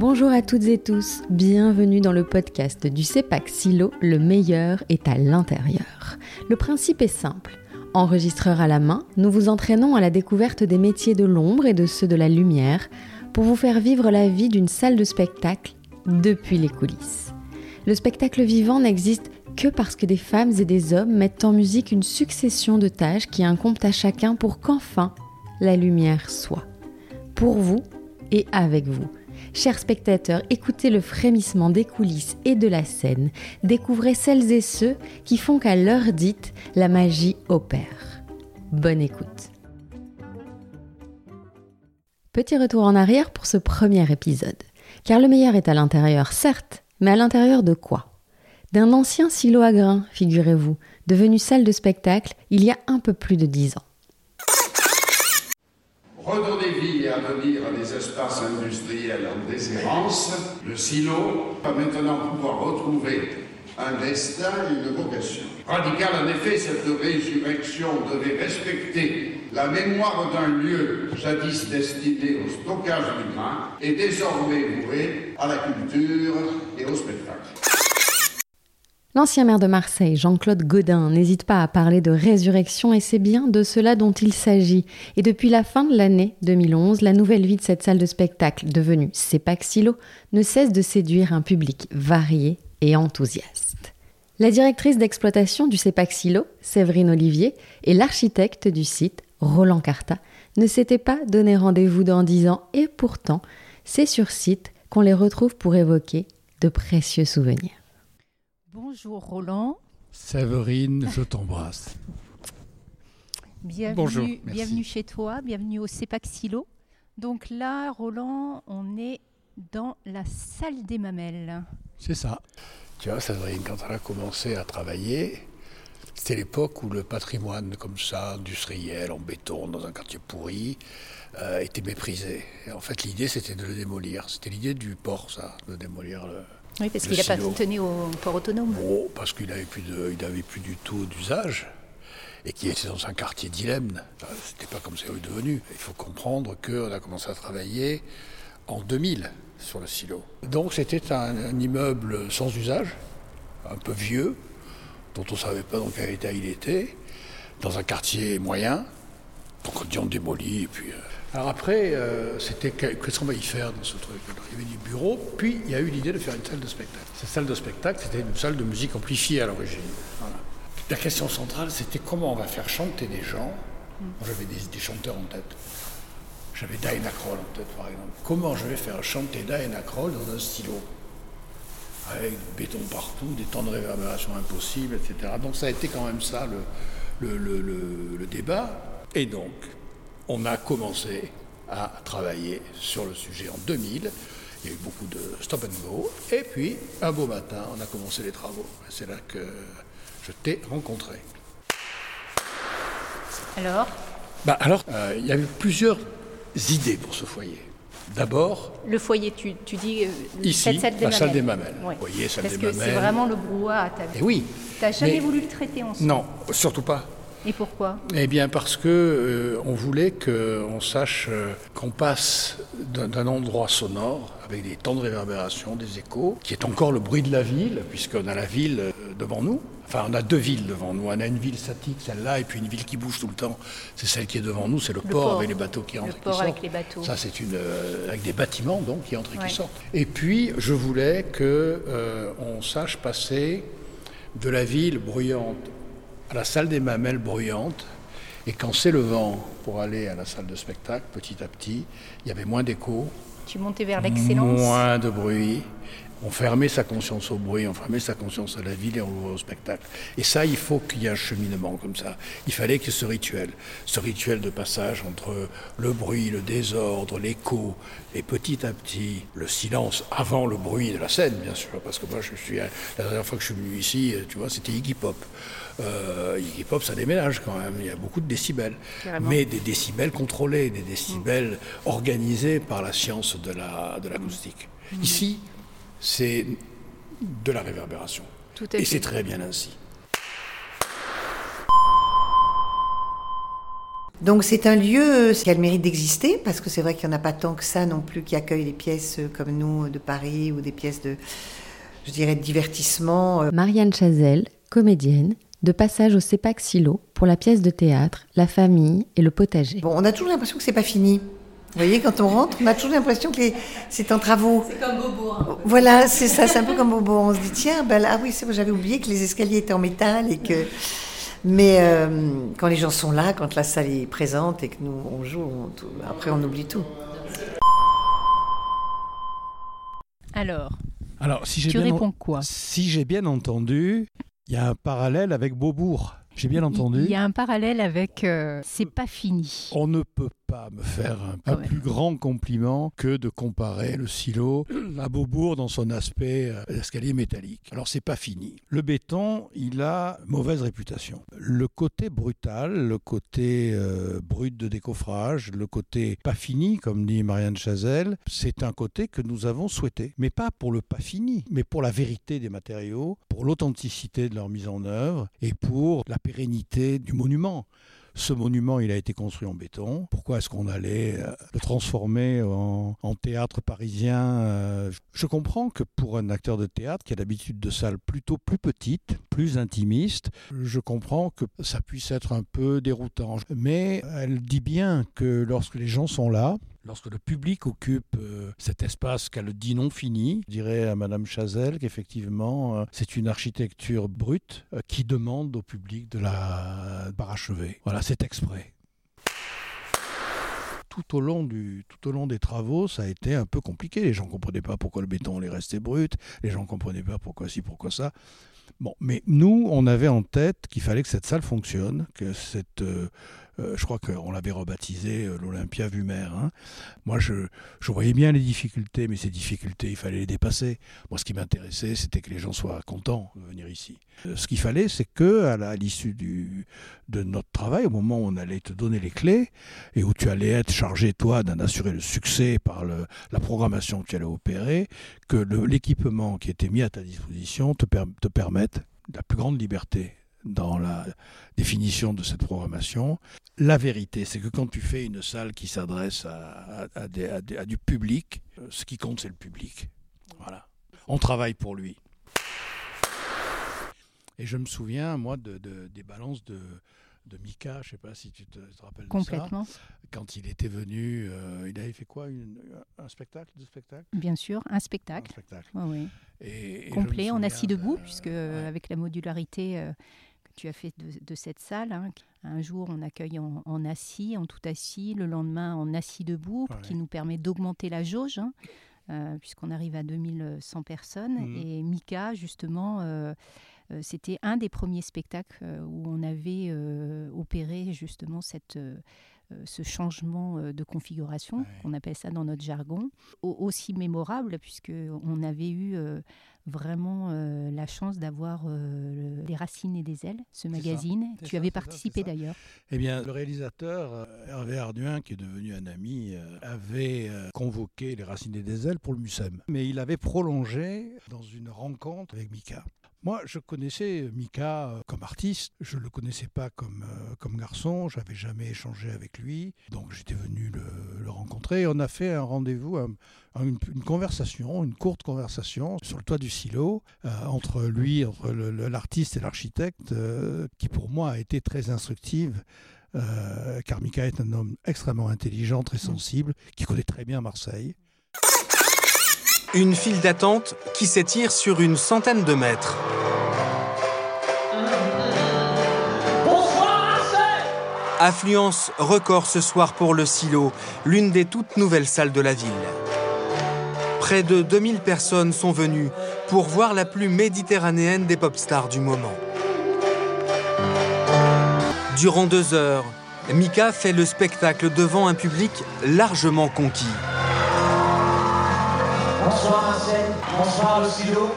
Bonjour à toutes et tous, bienvenue dans le podcast du CEPAC Silo, le meilleur est à l'intérieur. Le principe est simple. Enregistreur à la main, nous vous entraînons à la découverte des métiers de l'ombre et de ceux de la lumière pour vous faire vivre la vie d'une salle de spectacle depuis les coulisses. Le spectacle vivant n'existe que parce que des femmes et des hommes mettent en musique une succession de tâches qui incombent à chacun pour qu'enfin la lumière soit. Pour vous et avec vous. Chers spectateurs, écoutez le frémissement des coulisses et de la scène, découvrez celles et ceux qui font qu'à l'heure dite, la magie opère. Bonne écoute. Petit retour en arrière pour ce premier épisode. Car le meilleur est à l'intérieur, certes, mais à l'intérieur de quoi? D'un ancien silo à grains, figurez-vous, devenu salle de spectacle il y a un peu plus de dix ans. Et avenir à des espaces industriels en déshérence, le silo va maintenant pouvoir retrouver un destin et une vocation. Radical en effet, cette résurrection devait respecter la mémoire d'un lieu jadis destiné au stockage du grain et désormais voué à la culture et au spectacle. L'ancien maire de Marseille, Jean-Claude Godin, n'hésite pas à parler de résurrection et c'est bien de cela dont il s'agit. Et depuis la fin de l'année 2011, la nouvelle vie de cette salle de spectacle, devenue CEPAC Silo, ne cesse de séduire un public varié et enthousiaste. La directrice d'exploitation du CEPAC Silo, Séverine Olivier, et l'architecte du site, Roland Carta, ne s'étaient pas donné rendez-vous dans dix ans et pourtant, c'est sur site qu'on les retrouve pour évoquer de précieux souvenirs. Bonjour Roland. Séverine, je t'embrasse. Bienvenue, Bonjour, bienvenue chez toi, bienvenue au CEPAC Silo. Donc là, Roland, on est dans la salle des mamelles. C'est ça. Tu vois, Séverine, quand elle a commencé à travailler, c'était l'époque où le patrimoine comme ça, industriel, en béton, dans un quartier pourri, euh, était méprisé. Et en fait, l'idée, c'était de le démolir. C'était l'idée du port, ça, de démolir le... Oui, parce qu'il n'a pas tenu au port autonome. Bon, parce qu'il n'avait plus, de- il avait plus du tout d'usage et qui était dans un quartier dilemme. Enfin, C'était pas comme c'est devenu. Il faut comprendre qu'on a commencé à travailler en 2000 sur le silo. Donc c'était un, un immeuble sans usage, un peu vieux, dont on ne savait pas dans quel état il était, dans un quartier moyen. Donc on dit on démolit et puis. euh, Alors après, euh, c'était que- qu'est-ce qu'on va y faire dans ce truc Alors, Il y avait du bureau, puis il y a eu l'idée de faire une salle de spectacle. Cette salle de spectacle, c'était une salle de musique amplifiée à l'origine. La question centrale, c'était comment on va faire chanter des gens. J'avais des, des chanteurs en tête. J'avais Diana Kroll en tête, par exemple. Comment je vais faire chanter Diana Kroll dans un stylo avec du béton partout, des temps de réverbération impossibles, etc. Donc ça a été quand même ça le- le- le- le débat. Et donc, on a commencé à travailler sur le sujet en 2000. Il y a eu beaucoup de stop and go. Et puis, un beau matin, on a commencé les travaux. Et C'est là que je t'ai rencontré. Alors, Bah alors, euh, il y a eu plusieurs idées pour ce foyer. D'abord, le foyer, tu, tu dis euh, Ici, cette salle des la mamelles. salle des mamelles. Ouais. Vous voyez, salle parce des que c'est vraiment le brouhaha. T'as eh oui. t'as jamais mais- voulu le traiter ensemble. Non, surtout pas. Et pourquoi Eh bien parce que euh, on voulait qu'on sache euh, qu'on passe d'un endroit sonore avec des temps de réverbération, des échos, qui est encore le bruit de la ville, puisqu'on a la ville euh, devant nous. Enfin, on a deux villes devant nous. On a une ville statique, celle-là, et puis une ville qui bouge tout le temps. C'est celle qui est devant nous, c'est le, port, port. avec les bateaux qui Le entrent et qui port avec sortent. les bateaux. Ça, c'est une euh, avec des bâtiments donc qui entrent et Ouais. qui sortent. Et puis, je voulais que euh, on sache passer de la ville bruyante à la salle des mamelles bruyante. Et qu'en s'élevant pour aller à la salle de spectacle, petit à petit, il y avait moins d'écho, Tu montais vers l'excellence? moins de bruit. On fermait sa conscience au bruit, on fermait sa conscience à la ville et on l'ouvrait au spectacle. Et ça, il faut qu'il y ait un cheminement comme ça. Il fallait que ce rituel, ce rituel de passage entre le bruit, le désordre, l'écho, et petit à petit, le silence avant le bruit de la scène, bien sûr. Parce que moi, je suis, la dernière fois que je suis venu ici, tu vois, c'était Iggy Pop. Euh, Iggy Pop, ça déménage quand même. Il y a beaucoup de décibels. Carrément. Mais des décibels contrôlés, des décibels organisés par la science de la- de l'acoustique. Ici, c'est de la réverbération. Tout à Et c'est très bien ainsi. Donc c'est un lieu qui a le mérite d'exister, parce que c'est vrai qu'il n'y en a pas tant que ça non plus qui accueillent des pièces comme nous de Paris ou des pièces de, je dirais, de divertissement. Marianne Chazelle, comédienne, de passage au CEPAC Silo pour la pièce de théâtre La famille et le potager. Bon, on a toujours l'impression que c'est pas fini. Vous voyez, quand on rentre, on a toujours l'impression que c'est en travaux. C'est comme Bobo. Hein. Voilà, c'est ça, c'est un peu comme Bobo. On se dit, tiens, ben là, ah oui, j'avais oublié que les escaliers étaient en métal et que. Mais euh, quand les gens sont là, quand la salle est présente et que nous on joue, après on oublie tout. Alors, Alors si tu j'ai bien, réponds quoi? si j'ai bien entendu, il y a un parallèle avec Beaubourg. J'ai bien entendu. Il y a un parallèle avec euh, C'est pas fini. On ne peut pas me faire un, Ah un plus grand compliment que de comparer le silo à Beaubourg dans son aspect euh, escalier métallique. Alors c'est pas fini. Le béton, il a mauvaise réputation. Le côté brutal, le côté euh, brut de décoffrage, le côté pas fini, comme dit Marianne Chazelle, c'est un côté que nous avons souhaité. Mais pas pour le pas fini, mais pour la vérité des matériaux, pour l'authenticité de leur mise en œuvre et pour la pérennité du monument. Ce monument, il a été construit en béton. Pourquoi est-ce qu'on allait euh, le transformer en, en théâtre parisien euh, Je comprends que pour un acteur de théâtre qui a l'habitude de salles plutôt plus petites, plus intimistes, je comprends que ça puisse être un peu déroutant. Mais elle dit bien que lorsque les gens sont là, Lorsque le public occupe euh, cet espace qu'elle dit non fini, je dirais à Madame Chazelle qu'effectivement euh, c'est une architecture brute euh, qui demande au public de la parachever. Voilà, c'est exprès. Tout au, long du, tout au long des travaux, ça a été un peu compliqué. Les gens ne comprenaient pas pourquoi le béton allait rester brut. Les gens ne comprenaient pas pourquoi ci, pourquoi ça. Bon, mais nous, on avait en tête qu'il fallait que cette salle fonctionne, que cette, euh, euh, je crois qu'on l'avait rebaptisé euh, l'Olympia vue mer. hein. Moi, je, je voyais bien les difficultés, mais ces difficultés, il fallait les dépasser. Moi, ce qui m'intéressait, c'était que les gens soient contents de venir ici. Euh, Ce qu'il fallait, c'est que à l'issue de notre travail, au moment où on allait te donner les clés et où tu allais être chargé, toi, d'en assurer le succès par la programmation que tu allais opérer, que l'équipement qui était mis à ta disposition te, per- te permette la plus grande liberté dans la définition de cette programmation. La vérité, c'est que quand tu fais une salle qui s'adresse à, du public, euh, ce qui compte, c'est le public. Voilà. On travaille pour lui. Et je me souviens, moi, de- des balances de, de Mika, je ne sais pas si tu te, te rappelles de ça. Complètement, Quand il était venu, euh, il avait fait quoi une- Un spectacle Deux spectacles? Bien sûr. Un Un spectacle. spectacle. Et- et je Complet, en assis de- debout, puisque ouais. avec la modularité euh, que tu as fait de, de cette salle, hein, un jour on accueille en, en assis, en tout assis, le lendemain en assis debout, Ouais. qui nous permet d'augmenter la jauge, hein, euh, puisqu'on arrive à 2100 personnes. Mhm. Et Mika, justement, euh, euh, c'était un des premiers spectacles euh, où on avait euh, opéré justement cette, euh, euh, ce changement euh, de configuration, Ouais. on appelle ça dans notre jargon, Au- aussi mémorable puisque on avait eu euh, vraiment euh, la chance d'avoir euh, les racines et des ailes, ce magazine. Tu ça, avais participé d'ailleurs. Eh bien, le réalisateur euh, Hervé Arduin, qui est devenu un ami, euh, avait euh, convoqué les Racines et des Ailes pour le MUSEM. Mais il avait prolongé dans une rencontre avec Mika. Moi, je connaissais Mika euh, comme artiste. Je ne le connaissais pas comme, euh, comme garçon. J'avais jamais échangé avec lui. Donc, j'étais venu le, le rencontrer. On a fait un rendez-vous, un- un- une, une conversation, une courte conversation sur le toit du silo euh, entre lui, entre l'artiste et l'architecte, euh, qui pour moi a été très instructive. Euh, car Mika est un homme extrêmement intelligent, très sensible, qui connaît très bien Marseille. Une file d'attente qui s'étire sur une centaine de mètres. Affluence record ce soir pour le Silo, l'une des toutes nouvelles salles de la ville. Près de 2000 personnes sont venues pour voir la plus méditerranéenne des pop stars du moment. Durant deux heures, Mika fait le spectacle devant un public largement conquis. Bonsoir Marcel, bonsoir le silo.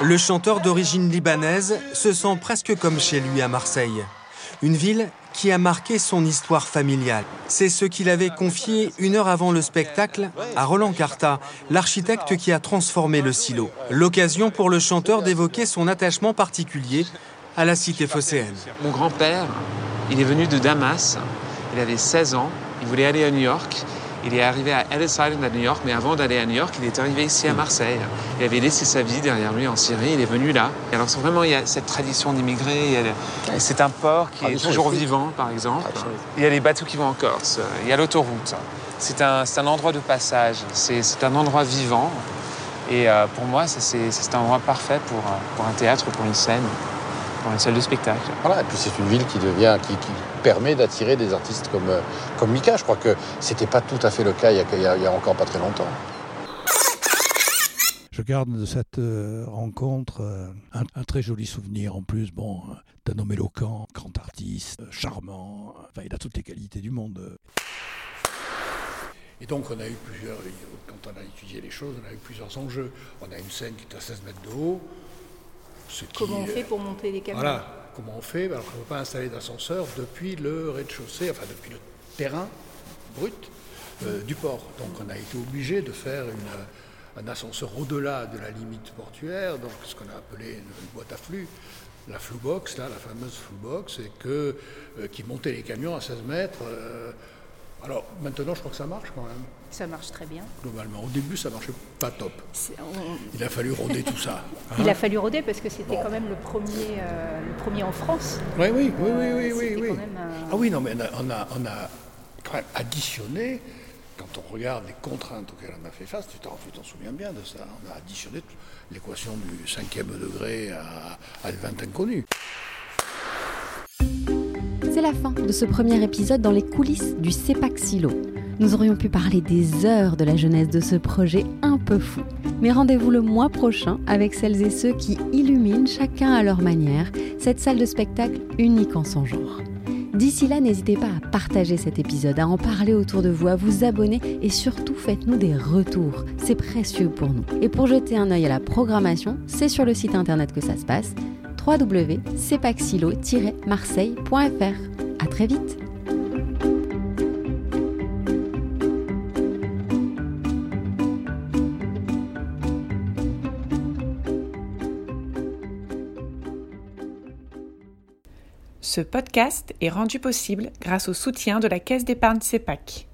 Le chanteur d'origine libanaise se sent presque comme chez lui à Marseille. Une ville qui a marqué son histoire familiale. C'est ce qu'il avait confié une heure avant le spectacle à Roland Carta, l'architecte qui a transformé le silo. L'occasion pour le chanteur d'évoquer son attachement particulier à la cité phocéenne. Mon grand-père, il est venu de Damas, il avait 16 ans, il voulait aller à New York. Il est arrivé à Ellis Island à New York, mais avant d'aller à New York, il est arrivé ici à Marseille. Il avait laissé sa vie derrière lui en Syrie, il est venu là. Et alors vraiment, il y a cette tradition d'immigrer. C'est un port qui est toujours vivant, par exemple. Il y a les bateaux qui vont en Corse, il y a l'autoroute. C'est un, un, endroit de passage, c'est un endroit vivant. Et euh, pour moi, c'est un endroit parfait pour, pour un théâtre, pour une scène pour une salle de spectacle. Voilà, et puis c'est une ville qui devient, qui, qui permet d'attirer des artistes comme, euh, comme Mika. Je crois que c'était pas tout à fait le cas il y, a, il, y encore pas très longtemps. Je garde de cette euh, rencontre euh, un, un, très joli souvenir en plus. Bon, d'un homme éloquent, grand artiste, charmant. Enfin, il a toutes les qualités du monde. Et donc on a eu plusieurs, quand on a étudié les choses, on a eu plusieurs enjeux. On a une scène qui est à 16 mètres de haut. Comment on fait pour monter les camions Voilà, comment on fait Alors on ne peut pas installer d'ascenseur depuis le rez-de-chaussée, enfin depuis le terrain brut euh, du port. Donc on a été obligé de faire une, un ascenseur au-delà de la limite portuaire, donc ce qu'on a appelé une, boîte à flux, la flou box, là, la fameuse flou box, et que, euh, qui montait les camions à 16 mètres. Euh, alors maintenant, je crois que ça marche quand même. Ça marche très bien. Globalement. Au début, ça marchait pas top. On... Il a fallu roder tout ça. Hein Il a fallu roder parce que c'était bon. quand même le premier, euh, le premier en France. Oui, oui, oui, oui, oui, oui. oui. Un... Ah oui, non, mais on a, on a quand même additionné. Quand on regarde les contraintes auxquelles on a fait face, tu t'en souviens bien de ça. On a additionné l'équation du cinquième degré à, à 20 inconnus. La fin de ce premier épisode dans les coulisses du CEPAC. Nous aurions pu parler des heures de la jeunesse de ce projet un peu fou. Mais rendez-vous le mois prochain avec celles et ceux qui illuminent chacun à leur manière cette salle de spectacle unique en son genre. D'ici là, n'hésitez pas à partager cet épisode, à en parler autour de vous, à vous abonner et surtout faites-nous des retours. C'est précieux pour nous. Et pour jeter un œil à la programmation, c'est sur le site internet que ça se passe www.cepacsilo-marseille.fr. À très vite! Ce podcast est rendu possible grâce au soutien de la Caisse d'épargne CEPAC.